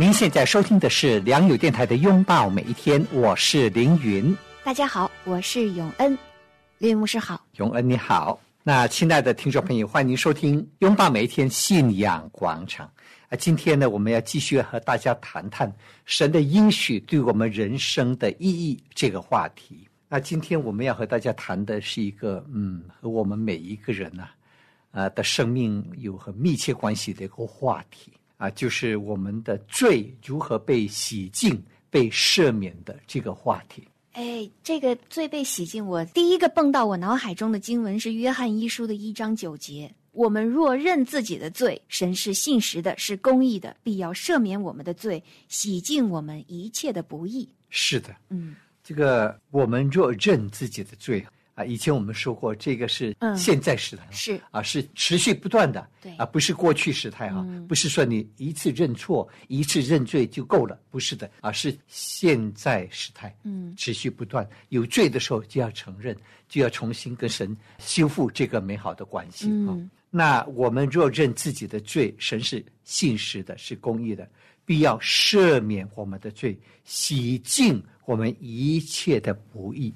您现在收听的是良友电台的《拥抱每一天》，我是凌云。大家好，我是永恩，林牧师好，永恩你好。那亲爱的听众朋友，欢迎您收听《拥抱每一天信仰广场》啊！今天呢，我们要继续和大家谈谈神的应许对我们人生的意义这个话题。那今天我们要和大家谈的是一个嗯，和我们每一个人呢。啊，的生命有很密切关系的一个话题啊，就是我们的罪如何被洗净、被赦免的这个话题。哎，这个罪被洗净，我第一个蹦到我脑海中的经文是《约翰一书》的一章九节：“我们若认自己的罪，神是信实的，是公义的，必要赦免我们的罪，洗净我们一切的不义。”是的，嗯，这个我们若认自己的罪。啊，以前我们说过，这个是现在时态，是。啊，是持续不断的，对啊，不是过去时态啊，不是说你一次认错、一次认罪就够了，不是的啊，是现在时态，嗯，持续不断，有罪的时候就要承认，就要重新跟神修复这个美好的关系啊。那我们若认自己的罪，神是信实的，是公义的，必要赦免我们的罪，洗净我们一切的不义。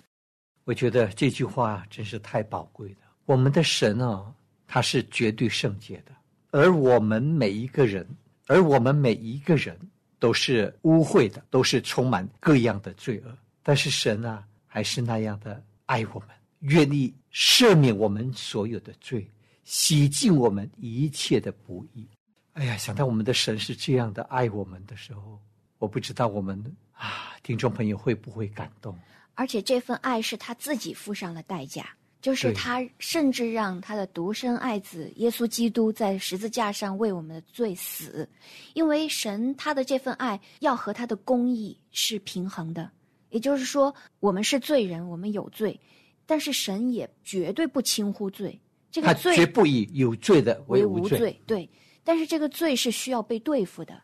我觉得这句话真是太宝贵了。我们的神啊，他是绝对圣洁的，而我们每一个人，而我们每一个人都是污秽的，都是充满各样的罪恶。但是神啊，还是那样的爱我们，愿意赦免我们所有的罪，洗净我们一切的不义。哎呀，想到我们的神是这样的爱我们的时候，我不知道我们啊，听众朋友会不会感动？而且这份爱是他自己付上了代价，就是他甚至让他的独生爱子耶稣基督在十字架上为我们的罪死，因为神他的这份爱要和他的公义是平衡的，也就是说，我们是罪人，我们有罪，但是神也绝对不轻忽罪，这个罪绝不以有罪的为无罪，对，但是这个罪是需要被对付的。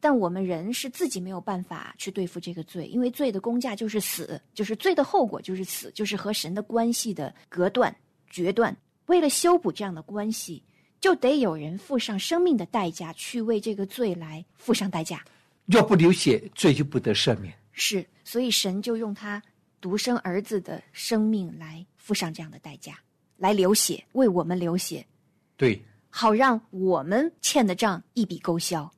但我们人是自己没有办法去对付这个罪，因为罪的公价就是死，就是罪的后果就是死，就是和神的关系的隔断、决断。为了修补这样的关系，就得有人付上生命的代价去为这个罪来付上代价。要不流血，罪就不得赦免。是，所以神就用他独生儿子的生命来付上这样的代价，来流血，为我们流血。对，好让我们欠的账一笔勾销。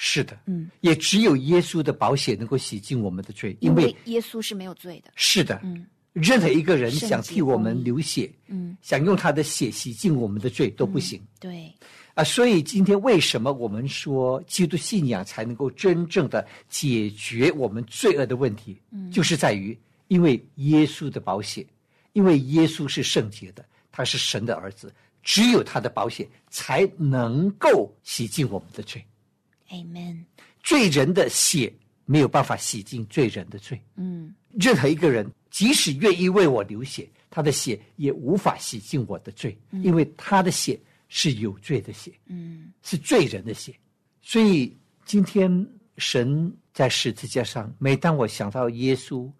是的，嗯，也只有耶稣的保险能够洗净我们的罪，因为耶稣是没有罪的。是的，嗯，任何一个人想替我们流血，嗯，想用他的血洗净我们的罪都不行。对，啊，所以今天为什么我们说基督信仰才能够真正的解决我们罪恶的问题？嗯，就是在于因为耶稣的保险，因为耶稣是圣洁的，他是神的儿子，只有他的保险才能够洗净我们的罪。Amen。罪人的血没有办法洗净罪人的罪。嗯，任何一个人即使愿意为我流血，他的血也无法洗净我的罪，因为他的血是有罪的血，嗯，是罪人的血。所以今天神在十字架上，每当我想到耶稣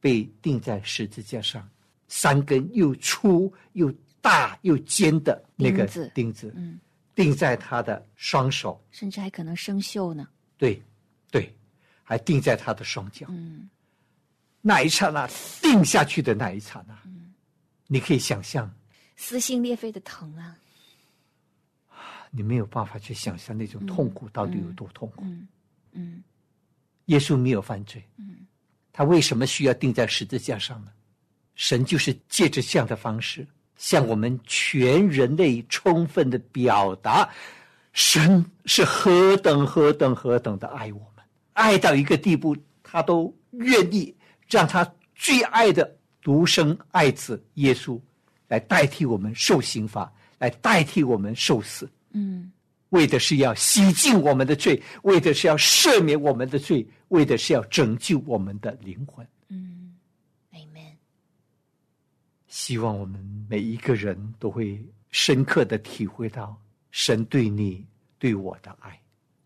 被钉在十字架上，三根又粗又大又尖的那个钉子，嗯。钉在他的双手，甚至还可能生锈呢。对，对，还钉在他的双脚。嗯，那一刹那，钉下去的那一刹那，嗯，你可以想象，撕心裂肺的疼啊！你没有办法去想象那种痛苦到底有多痛苦。嗯嗯，耶稣没有犯罪，嗯，他为什么需要钉在十字架上呢？神就是借着这样的方式。向我们全人类充分的表达，神是何等何等何等的爱我们，爱到一个地步，他都愿意让他最爱的独生爱子耶稣来代替我们受刑罚，来代替我们受死。嗯，为的是要洗净我们的罪，为的是要赦免我们的罪，为的是要拯救我们的灵魂。嗯，Amen。希望我们每一个人都会深刻的体会到神对你、对我的爱。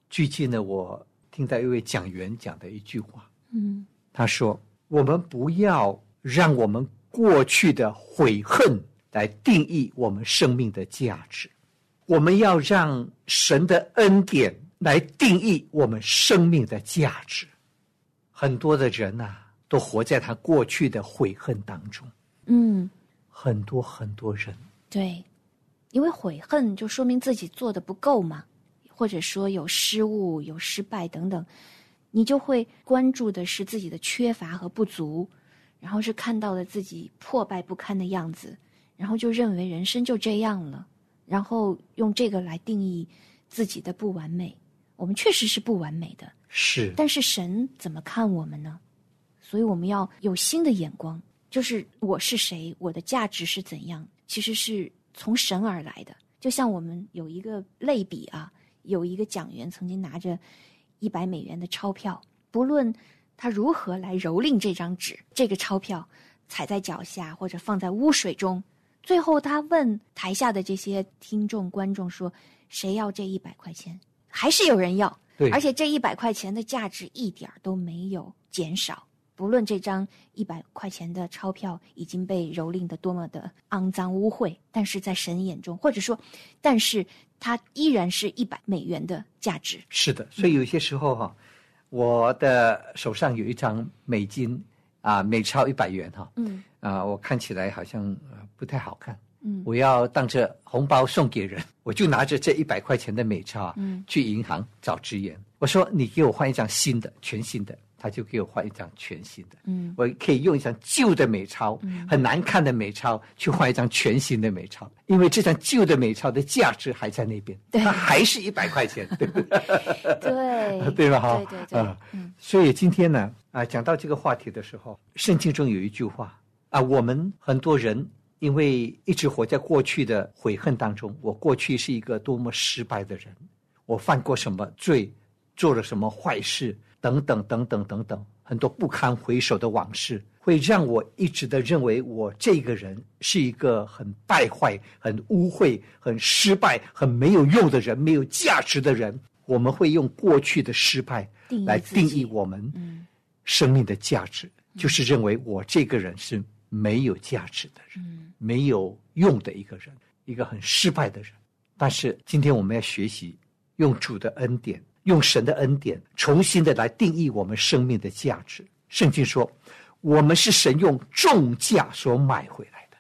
最近呢，我听到一位讲员讲的一句话，嗯，他说：“我们不要让我们过去的悔恨来定义我们生命的价值，我们要让神的恩典来定义我们生命的价值。”很多的人呐、都活在他过去的悔恨当中。嗯，很多很多人，对，因为悔恨就说明自己做的不够嘛，或者说有失误、有失败等等，你就会关注的是自己的缺乏和不足，然后是看到了自己破败不堪的样子，然后就认为人生就这样了，然后用这个来定义自己的不完美。我们确实是不完美的，是但是神怎么看我们呢？所以我们要有新的眼光，就是我是谁，我的价值是怎样，其实是从神而来的。就像我们有一个类比啊，有一个讲员曾经拿着一百美元的钞票，不论他如何来蹂躏这张纸，这个钞票踩在脚下或者放在污水中，最后他问台下的这些听众观众说：“谁要这一百块钱？”还是有人要。而且这一百块钱的价值一点儿都没有减少。不论这张一百块钱的钞票已经被蹂躏的多么的肮脏污秽，但是在神眼中，或者说，但是它依然是一百美元的价值。是的，所以有些时候哈、我的手上有一张美金啊，美钞一百元哈、嗯啊，我看起来好像呃不太好看。嗯我要当着红包送给人，我就拿着这一百块钱的美钞啊，嗯去银行找职员，我说你给我换一张新的，全新的，他就给我换一张全新的。嗯。我可以用一张旧的美钞，很难看的美钞，去换一张全新的美钞，因为这张旧的美钞的价值还在那边，对。它还是一百块钱，对不对？对 对吧？哈，对对对。啊，嗯。所以今天呢，啊，讲到这个话题的时候，圣经中有一句话啊，我们很多人因为一直活在过去的悔恨当中，我过去是一个多么失败的人，我犯过什么罪，做了什么坏事，等等等等等等，很多不堪回首的往事，会让我一直的认为我这个人是一个很败坏、很污秽、很失败、很没有用的人，没有价值的人。我们会用过去的失败来定义我们嗯生命的价值，就是认为我这个人是没有价值的人，嗯没有用的一个人，一个很失败的人。但是今天我们要学习用主的恩典，用神的恩典，重新的来定义我们生命的价值。圣经说，我们是神用重价所买回来的，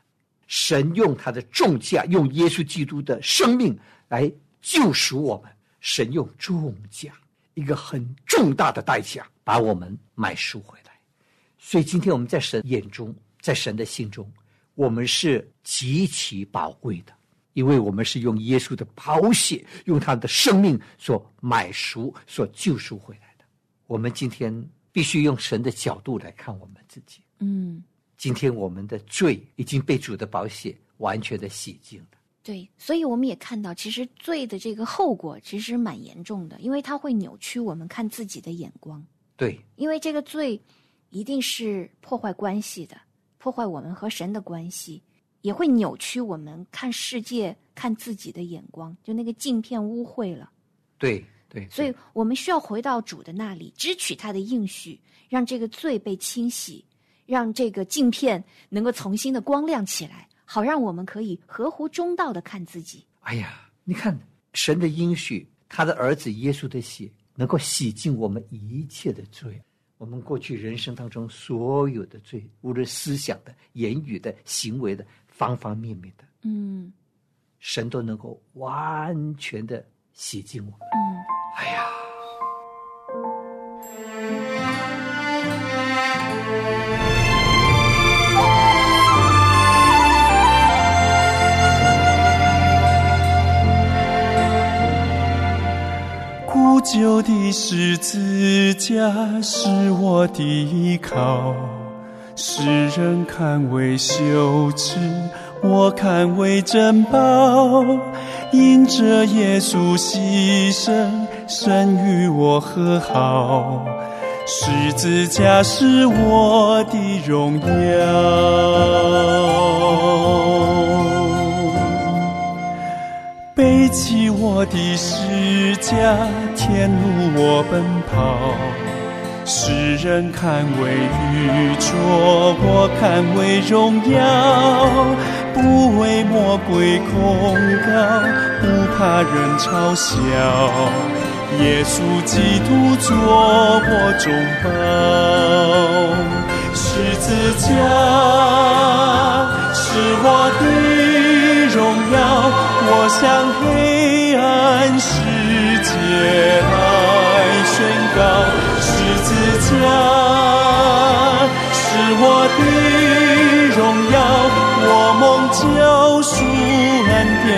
神用他的重价，用耶稣基督的生命来救赎我们。神用重价，一个很重大的代价，把我们买赎回来。所以今天我们在神眼中，在神的心中，我们是极其宝贵的，因为我们是用耶稣的宝血，用他的生命所买赎、所救赎回来的。我们今天必须用神的角度来看我们自己。嗯，今天我们的罪已经被主的宝血完全的洗净了。对，所以我们也看到，其实罪的这个后果其实蛮严重的，因为它会扭曲我们看自己的眼光。对，因为这个罪一定是破坏关系的，破坏我们和神的关系，也会扭曲我们看世界、看自己的眼光，就那个镜片污秽了。对，对。所以我们需要回到主的那里，支取他的应许，让这个罪被清洗，让这个镜片能够重新的光亮起来，好让我们可以合乎中道的看自己。哎呀，你看神的应许，他的儿子耶稣的血，能够洗净我们一切的罪。我们过去人生当中所有的罪，无论思想的、言语的、行为的，方方面面的，嗯。神都能够完全的洗净我们。嗯，哎呀，古旧的十字架是我的依靠，世人看为羞耻，我看为珍宝。因着耶稣牺牲，神与我和好。十字架是我的荣耀。背起我的十架，天路我奔跑。世人看为愚拙，我看为荣耀。不为魔鬼恐高，不怕人嘲笑。耶稣基督做我中宝，十字架是我的荣耀。我向黑暗世界，子家是我的荣耀，我梦救赎恩典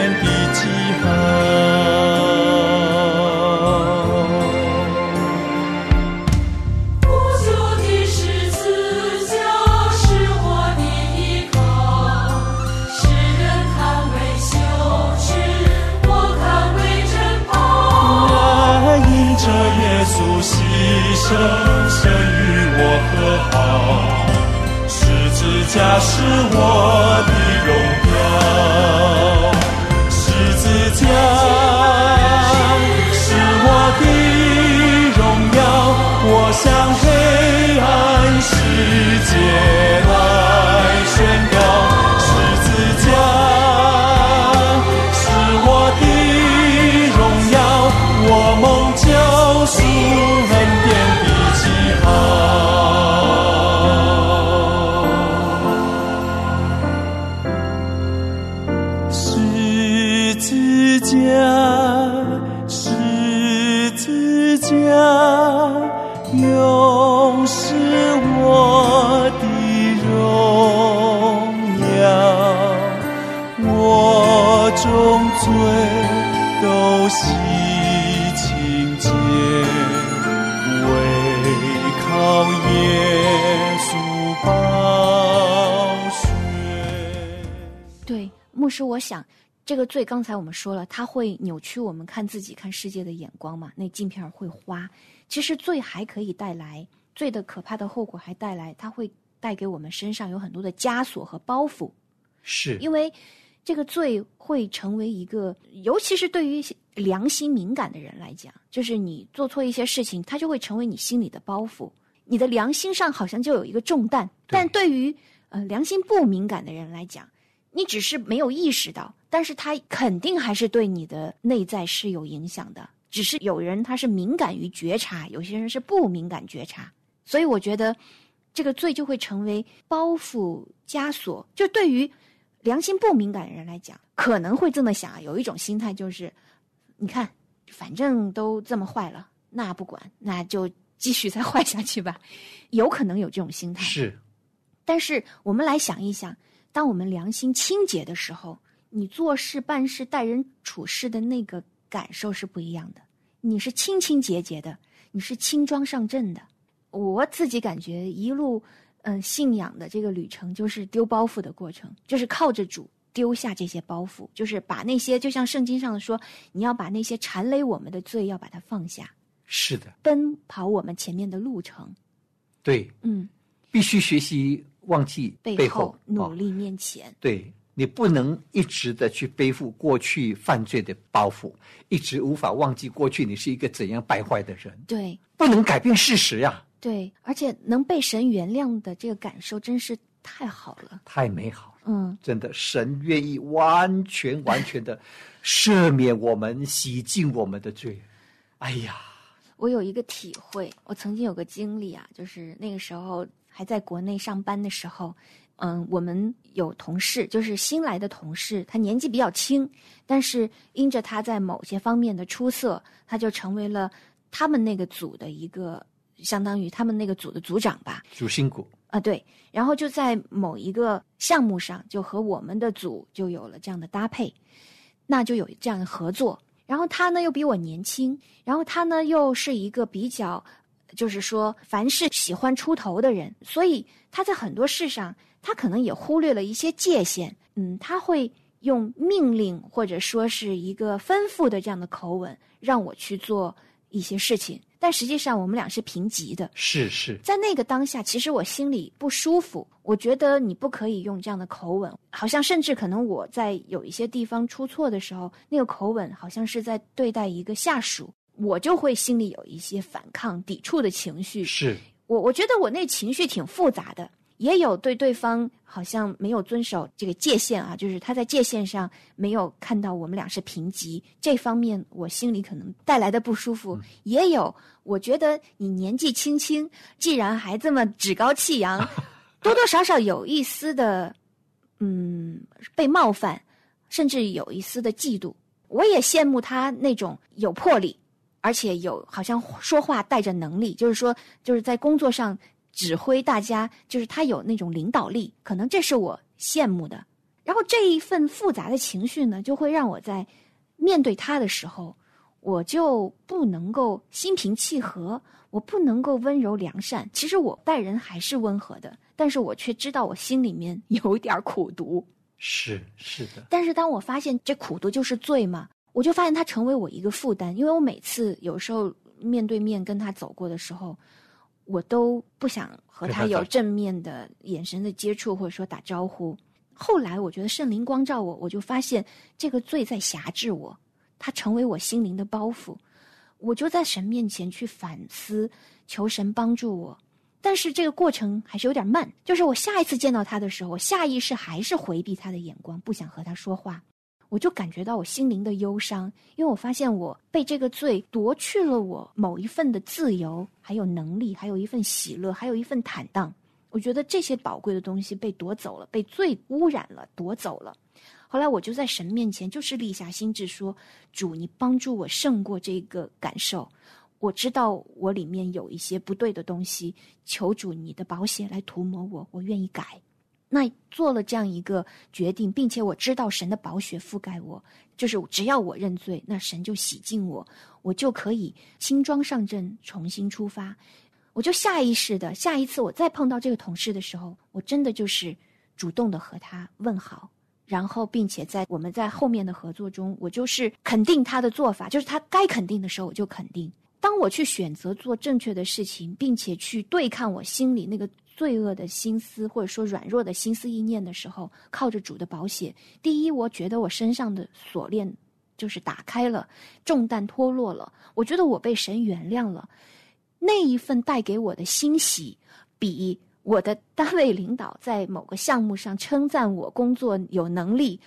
家，十字架，永是我的荣耀，我终罪都洗清洁，为靠耶稣宝血，对，牧师我想。这个罪刚才我们说了，它会扭曲我们看自己、看世界的眼光嘛？那镜片会花。其实罪还可以带来罪的可怕的后果，还带来它会带给我们身上有很多的枷锁和包袱。是因为这个罪会成为一个，尤其是对于良心敏感的人来讲，就是你做错一些事情，它就会成为你心里的包袱。你的良心上好像就有一个重担，但对于呃良心不敏感的人来讲。你只是没有意识到，但是他肯定还是对你的内在是有影响的。只是有人他是敏感于觉察，有些人是不敏感觉察。所以我觉得，这个罪就会成为包袱枷锁。就对于良心不敏感的人来讲，可能会这么想：有一种心态就是，你看，反正都这么坏了，那不管，那就继续再坏下去吧。有可能有这种心态。是，但是我们来想一想。当我们良心清洁的时候，你做事办事待人处事的那个感受是不一样的。你是清清洁洁的，你是轻装上阵的。我自己感觉一路嗯信仰的这个旅程，就是丢包袱的过程，就是靠着主丢下这些包袱，就是把那些就像圣经上的说，你要把那些缠累我们的罪要把它放下。是的，奔跑我们前面的路程。对，嗯，必须学习。忘记背后努力面前，对你不能一直的去背负过去犯罪的包袱，一直无法忘记过去你是一个怎样败坏的人。对，不能改变事实呀。对，而且能被神原谅的这个感受真是太好了，太美好了。嗯，真的，神愿意完全完全的赦免我们，洗净我们的罪。哎呀，我有一个体会，我曾经有个经历啊，就是那个时候。还在国内上班的时候，嗯，我们有同事，就是新来的同事，他年纪比较轻，但是因着他在某些方面的出色，他就成为了他们那个组的一个，相当于他们那个组的组长吧。主心骨啊，对，然后就在某一个项目上，就和我们的组就有了这样的搭配，那就有这样的合作。然后他呢又比我年轻，然后他呢又是一个比较。就是说，凡是喜欢出头的人，所以他在很多事上，他可能也忽略了一些界限。嗯，他会用命令或者说是一个吩咐的这样的口吻让我去做一些事情，但实际上我们俩是平级的。是是，在那个当下，其实我心里不舒服。我觉得你不可以用这样的口吻，好像甚至可能我在有一些地方出错的时候，那个口吻好像是在对待一个下属，我就会心里有一些反抗、抵触的情绪。是我，我觉得我那情绪挺复杂的，也有对对方好像没有遵守这个界限啊，就是他在界限上没有看到我们俩是平级，这方面我心里可能带来的不舒服，也有我觉得你年纪轻轻，既然还这么趾高气扬。多多少少有一丝的，嗯，被冒犯，甚至有一丝的嫉妒。我也羡慕他那种有魄力，而且有好像说话带着能力，就是说就是在工作上指挥大家，就是他有那种领导力。可能这是我羡慕的。然后这一份复杂的情绪呢，就会让我在面对他的时候，我就不能够心平气和，我不能够温柔良善。其实我待人还是温和的。但是我却知道我心里面 有一点苦毒，是是的。但是当我发现这苦毒就是罪嘛，我就发现它成为我一个负担。因为我每次有时候面对面跟他走过的时候，我都不想和他有正面的眼神的接触，或者说打招呼。后来我觉得圣灵光照我，我就发现这个罪在辖制我，它成为我心灵的包袱。我就在神面前去反思，求神帮助我。但是这个过程还是有点慢，就是我下一次见到他的时候，我下意识还是回避他的眼光，不想和他说话。我就感觉到我心灵的忧伤，因为我发现我被这个罪夺去了我某一份的自由，还有能力，还有一份喜乐，还有一份坦荡。我觉得这些宝贵的东西被夺走了，被罪污染了，夺走了。后来我就在神面前，就是立下心志说：“主，你帮助我胜过这个感受。”我知道我里面有一些不对的东西，求主你的保险来涂抹我，我愿意改。那做了这样一个决定，并且我知道神的宝血覆盖我，就是只要我认罪，那神就洗净我，我就可以轻装上阵，重新出发。我就下意识的，下一次我再碰到这个同事的时候，我真的就是主动的和他问好，然后并且在我们在后面的合作中，我就是肯定他的做法，就是他该肯定的时候我就肯定。当我去选择做正确的事情，并且去对抗我心里那个罪恶的心思，或者说软弱的心思意念的时候，靠着主的保险，第一，我觉得我身上的锁链就是打开了，重担脱落了，我觉得我被神原谅了，那一份带给我的欣喜，比我的单位领导在某个项目上称赞我工作有能力，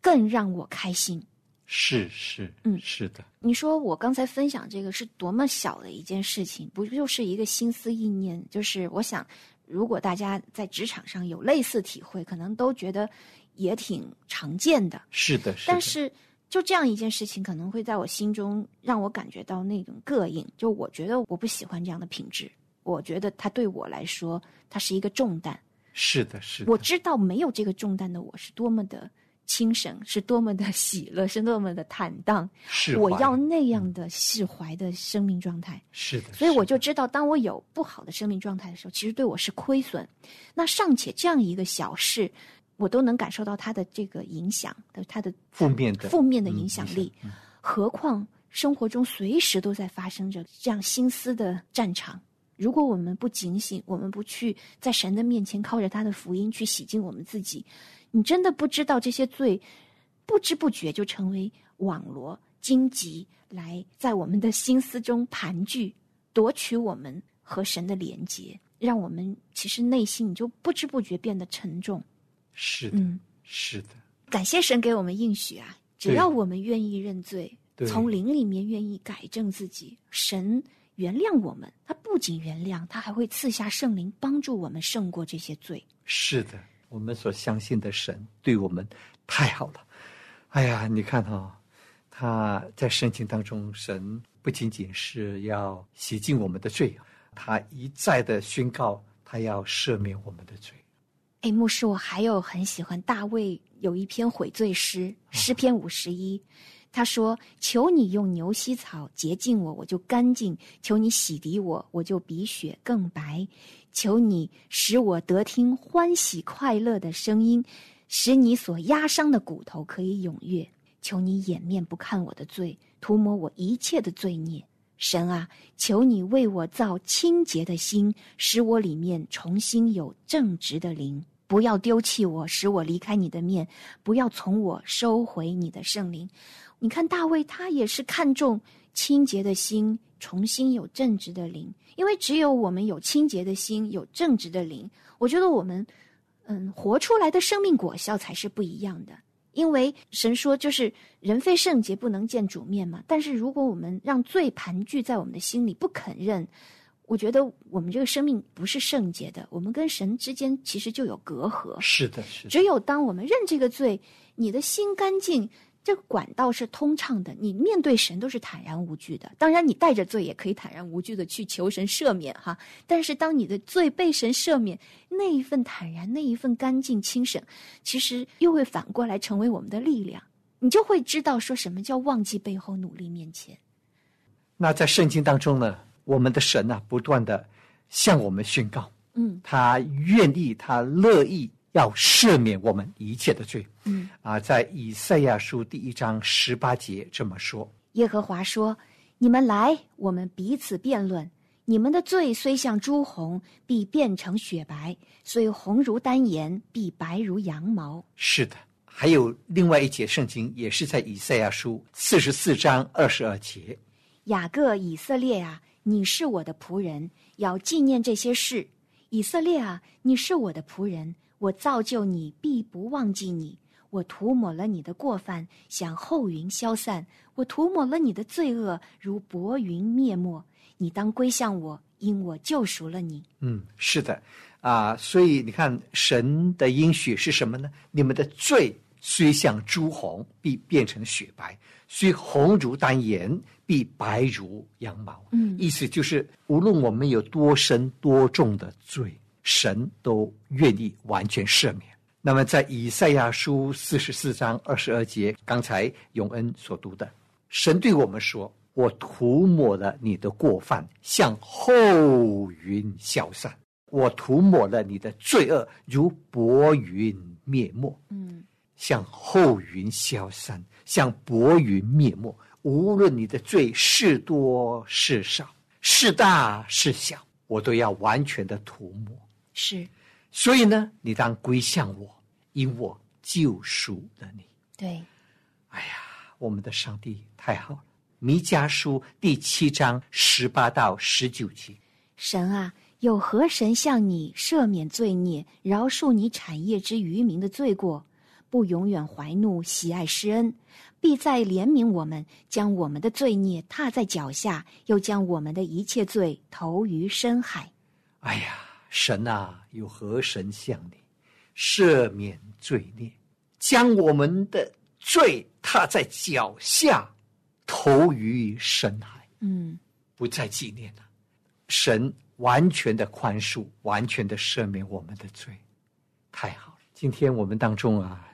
更让我开心。是是，嗯，是的。你说我刚才分享这个是多么小的一件事情，不就是一个心思意念？就是我想，如果大家在职场上有类似体会，可能都觉得也挺常见的。是的，是的。但是就这样一件事情，可能会在我心中让我感觉到那种膈应。就我觉得我不喜欢这样的品质，我觉得它对我来说，它是一个重担。是的，是的。我知道没有这个重担的我是多么的。轻省是多么的喜乐，是多么的坦荡。是我要那样的释怀的生命状态。是的，所以我就知道，当我有不好的生命状态的时候，其实对我是亏损。那尚且这样一个小事，我都能感受到它的这个影响的，它的负面的负面的影响力。何况生活中随时都在发生着这样心思的战场。如果我们不警醒，我们不去在神的面前靠着他的福音去洗净我们自己。你真的不知道这些罪，不知不觉就成为网罗荆棘，来在我们的心思中盘踞，夺取我们和神的连结，让我们其实内心你就不知不觉变得沉重。是的，是的。感谢神给我们应许啊！只要我们愿意认罪，从灵里面愿意改正自己，神原谅我们。他不仅原谅，他还会赐下圣灵，帮助我们胜过这些罪。是的。我们所相信的神对我们太好了，哎呀，你看哈，他在圣经当中，神不仅仅是要洗净我们的罪，他一再的宣告，他要赦免我们的罪。哎，牧师，我还有很喜欢大卫有一篇悔罪诗，诗篇五十一，他说：“求你用牛膝草洁净我，我就干净；求你洗涤我，我就比雪更白；求你使我得听欢喜快乐的声音，使你所压伤的骨头可以踊跃；求你掩面不看我的罪，涂抹我一切的罪孽。神啊，求你为我造清洁的心，使我里面重新有正直的灵。”不要丢弃我，使我离开你的面；不要从我收回你的圣灵。你看大卫，他也是看重清洁的心，重新有正直的灵。因为只有我们有清洁的心，有正直的灵，我觉得我们，嗯，活出来的生命果效才是不一样的。因为神说，就是人非圣洁不能见主面嘛。但是如果我们让罪盘踞在我们的心里，不肯认。我觉得我们这个生命不是圣洁的，我们跟神之间其实就有隔阂。是的，是。只有当我们认这个罪，你的心干净，这个管道是通畅的，你面对神都是坦然无惧的。当然，你带着罪也可以坦然无惧的去求神赦免哈。但是，当你的罪被神赦免，那一份坦然，那一份干净清省，其实又会反过来成为我们的力量。你就会知道说什么叫忘记背后，努力面前。那在圣经当中呢？我们的神呐，不断的向我们宣告，嗯，他愿意，他乐意要赦免我们一切的罪，嗯，啊，在以赛亚书第一章十八节这么说：耶和华说：“你们来，我们彼此辩论。你们的罪虽像朱红，必变成雪白；虽红如丹颜，必白如羊毛。”是的，还有另外一节圣经，也是在以赛亚书四十四章二十二节：雅各以色列啊。你是我的仆人，要纪念这些事。以色列啊，你是我的仆人，我造就你，必不忘记你。我涂抹了你的过犯，像后云消散；我涂抹了你的罪恶，如薄云灭没。你当归向我，因我救赎了你。嗯，是的，啊，所以你看，神的应许是什么呢？你们的罪虽像朱红，必变成雪白；虽红如丹颜。必白如羊毛。嗯，意思就是，无论我们有多深多重的罪，神都愿意完全赦免。那么，在以赛亚书四十四章二十二节，刚才永恩所读的，神对我们说：“我涂抹了你的过犯，像后云消散；我涂抹了你的罪恶，如薄云灭没。”嗯，像后云消散，像薄云灭没。无论你的罪是多是少，是大是小，我都要完全的涂抹。是，所以呢，你当归向我，因我救赎了你。对，哎呀，我们的上帝太好了。弥迦书第七章十八到十九节，神啊，有何神向你赦免罪孽，饶恕你产业之渔民的罪过，不永远怀怒，喜爱施恩？必再怜悯我们，将我们的罪孽踏在脚下，又将我们的一切罪投于深海。哎呀，神啊，有何神像你赦免罪孽，将我们的罪踏在脚下，投于深海？嗯，不再纪念了。神完全的宽恕，完全的赦免我们的罪，太好了。今天我们当中啊。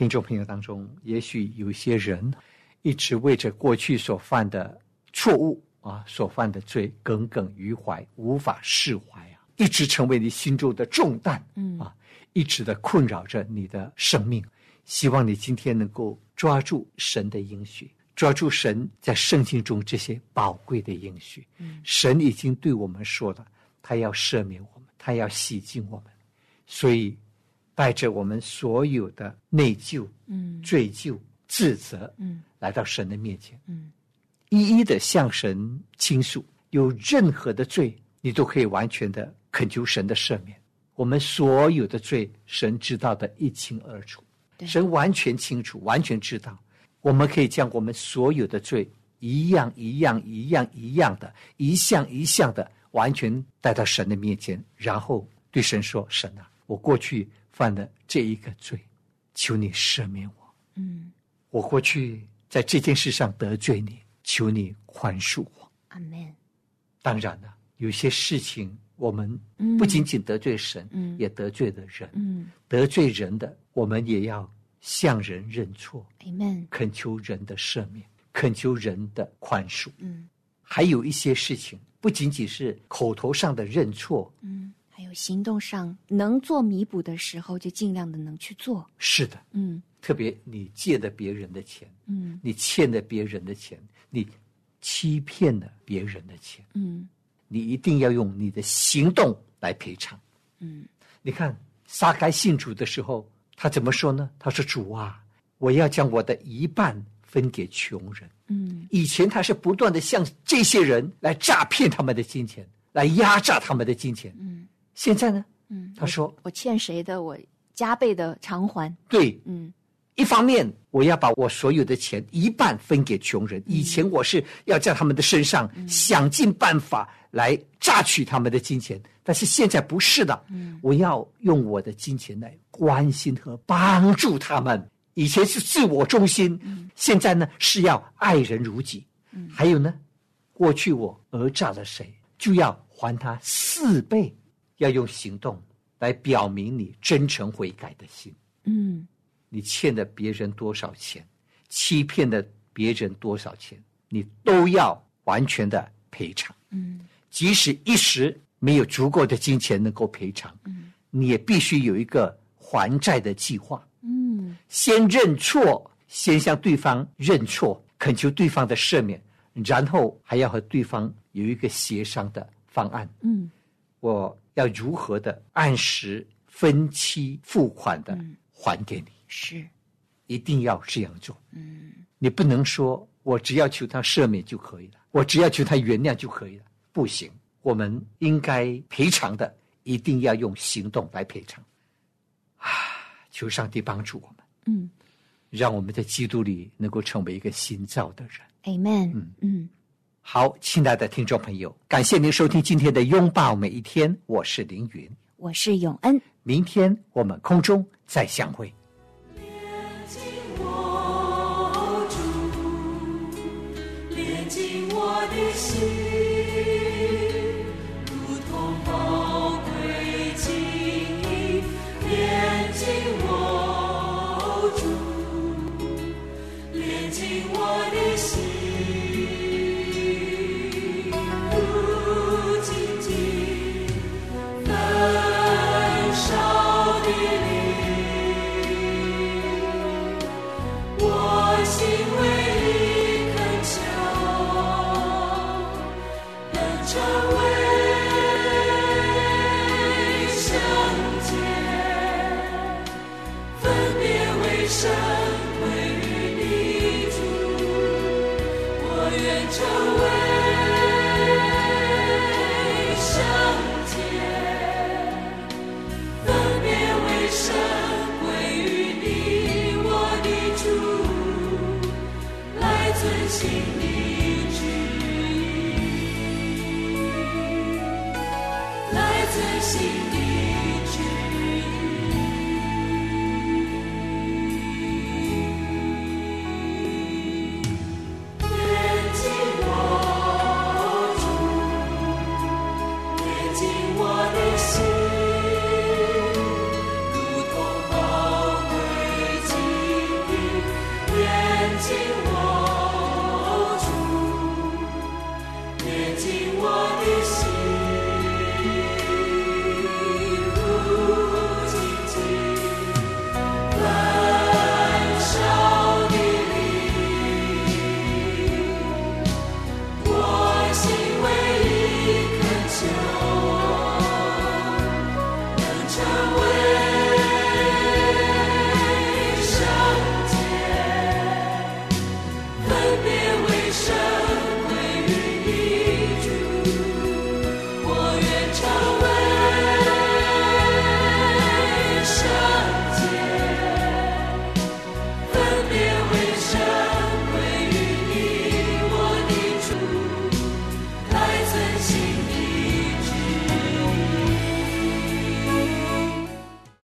听众朋友当中，也许有些人一直为着过去所犯的错误啊，所犯的罪耿耿于怀，无法释怀啊，一直成为你心中的重担，嗯啊，一直的困扰着你的生命。希望你今天能够抓住神的应许，抓住神在圣经中这些宝贵的应许。嗯，神已经对我们说了，他要赦免我们，他要洗净我们，所以。带着我们所有的内疚、嗯、罪疚、自责，嗯，来到神的面前，嗯，一一的向神倾诉。有任何的罪，你都可以完全的恳求神的赦免。我们所有的罪，神知道的一清二楚，神完全清楚，完全知道。我们可以将我们所有的罪，一样一样一样一样的，一项一项的，完全带到神的面前，然后对神说：“神啊，我过去。”犯的这一个罪，求你赦免我。嗯，我过去在这件事上得罪你，求你宽恕我。阿门。当然了，有些事情我们不仅仅得罪神，嗯，也得罪了人。嗯，得罪人的，我们也要向人认错，Amen。恳求人的赦免，恳求人的宽恕。嗯还有一些事情，不仅仅是口头上的认错，嗯，还有行动上能做弥补的时候，就尽量的能去做。是的，嗯特别你借的别人的钱，嗯你欠的别人的钱，你欺骗了别人的钱，嗯你一定要用你的行动来赔偿。嗯你看撒该信主的时候，他怎么说呢？他说：“主啊，我要将我的一半分给穷人。”嗯以前他是不断的向这些人来诈骗他们的金钱，来压榨他们的金钱。嗯现在呢，嗯，他说我欠谁的，我加倍的偿还。对，嗯一方面我要把我所有的钱一半分给穷人。以前我是要在他们的身上想尽办法来榨取他们的金钱，但是现在不是的，我要用我的金钱来关心和帮助他们。以前是自我中心，现在呢是要爱人如己。还有呢，过去我讹诈了谁，就要还他四倍，要用行动来表明你真诚悔改的心。嗯你欠了别人多少钱，欺骗了别人多少钱，你都要完全的赔偿。嗯即使一时没有足够的金钱能够赔偿，嗯你也必须有一个还债的计划。嗯先认错，先向对方认错，恳求对方的赦免，然后还要和对方有一个协商的方案。嗯我要如何的按时分期付款的嗯还给你？是。一定要这样做。嗯你不能说我只要求他赦免就可以了，我只要求他原谅就可以了，不行。我们应该赔偿的，一定要用行动来赔偿。啊，求上帝帮助我们，嗯让我们在基督里能够成为一个新造的人。，Amen。嗯嗯好，亲爱的听众朋友，感谢您收听今天的拥抱每一天，我是凌云。我是永恩。明天我们空中再相会。我主，连进我的心，成为圣洁分别为神会与你主我愿成为圣洁分别为神会与你我的主来尊心你